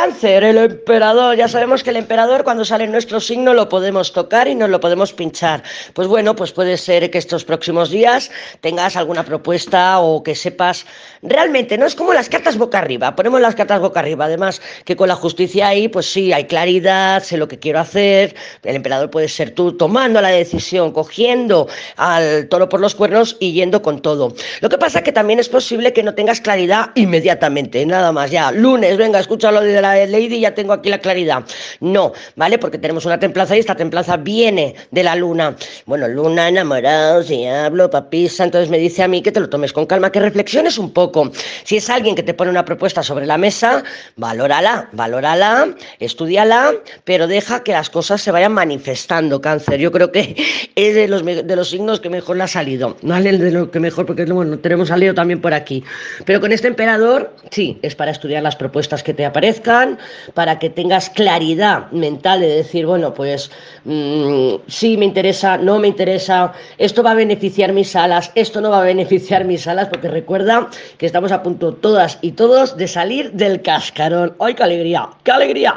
Cáncer, el emperador. Ya sabemos que el emperador cuando sale en nuestro signo lo podemos tocar y nos lo podemos pinchar. Pues bueno, pues puede ser que estos próximos días tengas alguna propuesta o que sepas realmente, no es como las cartas boca arriba, ponemos las cartas boca arriba, además que con la justicia ahí, pues sí, hay claridad, sé lo que quiero hacer, el emperador puede ser tú tomando la decisión, cogiendo al toro por los cuernos y yendo con todo. Lo que pasa que también es posible que no tengas claridad inmediatamente, nada más, ya, lunes, venga, escucha lo de de la Lady ya tengo aquí la claridad. No, ¿vale? Porque tenemos una templanza y esta templanza viene de la luna. Bueno, luna, enamorados, diablo, papisa. Entonces me dice a mí que te lo tomes con calma, que reflexiones un poco. Si es alguien que te pone una propuesta sobre la mesa, valórala, valórala, estudiala, pero deja que las cosas se vayan manifestando, cáncer. Yo creo que es de los, de los signos que mejor le ha salido. ¿Vale? De lo que mejor, porque bueno, tenemos salido también por aquí. Pero con este emperador, sí, es para estudiar las propuestas que te aparezcan para que tengas claridad mental de decir, bueno, pues mm, sí me interesa, no me interesa, esto va a beneficiar mis alas, esto no va a beneficiar mis alas, porque recuerda que estamos a punto todas y todos de salir del cascarón. ¡Ay, qué alegría! ¡Qué alegría!